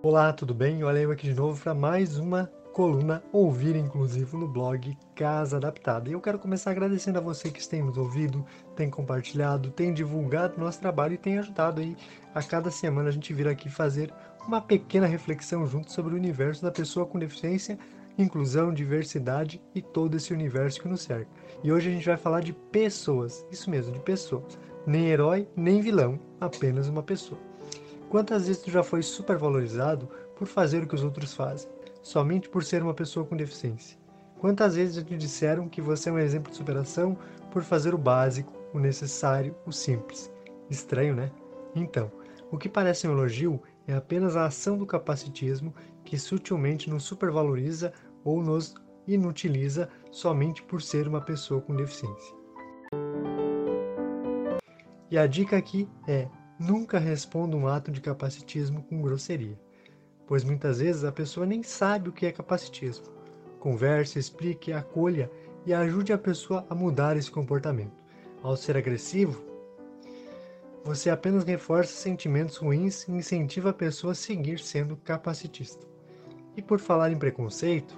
Olá, tudo bem? Olha eu aqui de novo para mais uma coluna ouvir inclusive no blog Casa Adaptada. E eu quero começar agradecendo a você que tem nos ouvido, tem compartilhado, tem divulgado nosso trabalho e tem ajudado aí a cada semana a gente vir aqui fazer uma pequena reflexão junto sobre o universo da pessoa com deficiência, inclusão, diversidade e todo esse universo que nos cerca. E hoje a gente vai falar de pessoas, isso mesmo, de pessoas. Nem herói, nem vilão, apenas uma pessoa. Quantas vezes tu já foi supervalorizado por fazer o que os outros fazem, somente por ser uma pessoa com deficiência? Quantas vezes já te disseram que você é um exemplo de superação por fazer o básico, o necessário, o simples? Estranho, né? Então, o que parece um elogio é apenas a ação do capacitismo que sutilmente nos supervaloriza ou nos inutiliza somente por ser uma pessoa com deficiência. E a dica aqui é Nunca responda um ato de capacitismo com grosseria, pois muitas vezes a pessoa nem sabe o que é capacitismo. Converse, explique, acolha e ajude a pessoa a mudar esse comportamento. Ao ser agressivo, você apenas reforça sentimentos ruins e incentiva a pessoa a seguir sendo capacitista. E por falar em preconceito,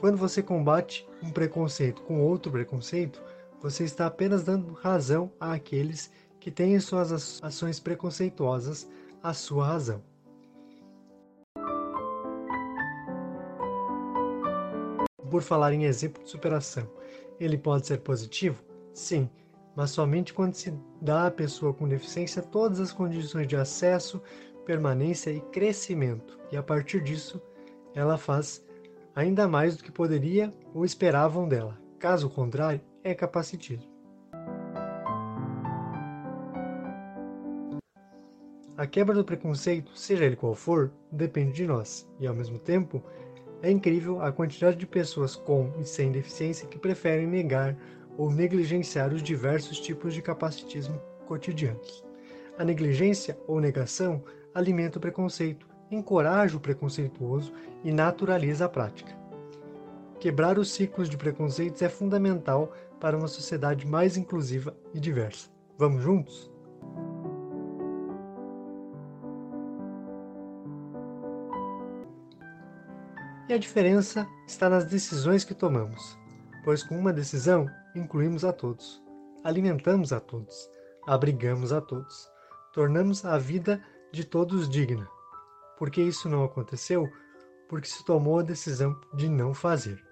quando você combate um preconceito com outro preconceito, você está apenas dando razão àqueles que têm em suas ações preconceituosas a sua razão. Por falar em exemplo de superação, ele pode ser positivo? Sim, mas somente quando se dá à pessoa com deficiência todas as condições de acesso, permanência e crescimento, e a partir disso ela faz ainda mais do que poderia ou esperavam dela. Caso contrário, é capacitismo. A quebra do preconceito, seja ele qual for, depende de nós, e ao mesmo tempo, é incrível a quantidade de pessoas com e sem deficiência que preferem negar ou negligenciar os diversos tipos de capacitismo cotidianos. A negligência ou negação alimenta o preconceito, encoraja o preconceituoso e naturaliza a prática. Quebrar os ciclos de preconceitos é fundamental para uma sociedade mais inclusiva e diversa. Vamos juntos? E a diferença está nas decisões que tomamos, pois com uma decisão incluímos a todos, alimentamos a todos, abrigamos a todos, tornamos a vida de todos digna. Por que isso não aconteceu? Porque se tomou a decisão de não fazer.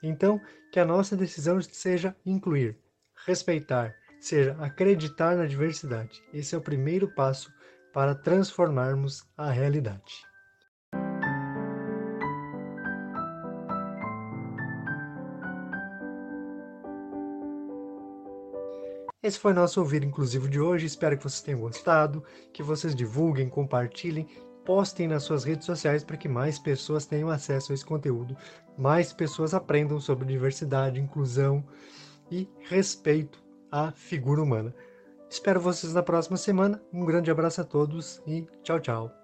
Então, que a nossa decisão seja incluir, respeitar, seja acreditar na diversidade. Esse é o primeiro passo para transformarmos a realidade. Esse foi nosso ouvir inclusivo de hoje. Espero que vocês tenham gostado, que vocês divulguem, compartilhem, postem nas suas redes sociais para que mais pessoas tenham acesso a esse conteúdo, mais pessoas aprendam sobre diversidade, inclusão e respeito à figura humana. Espero vocês na próxima semana. Um grande abraço a todos e tchau, tchau.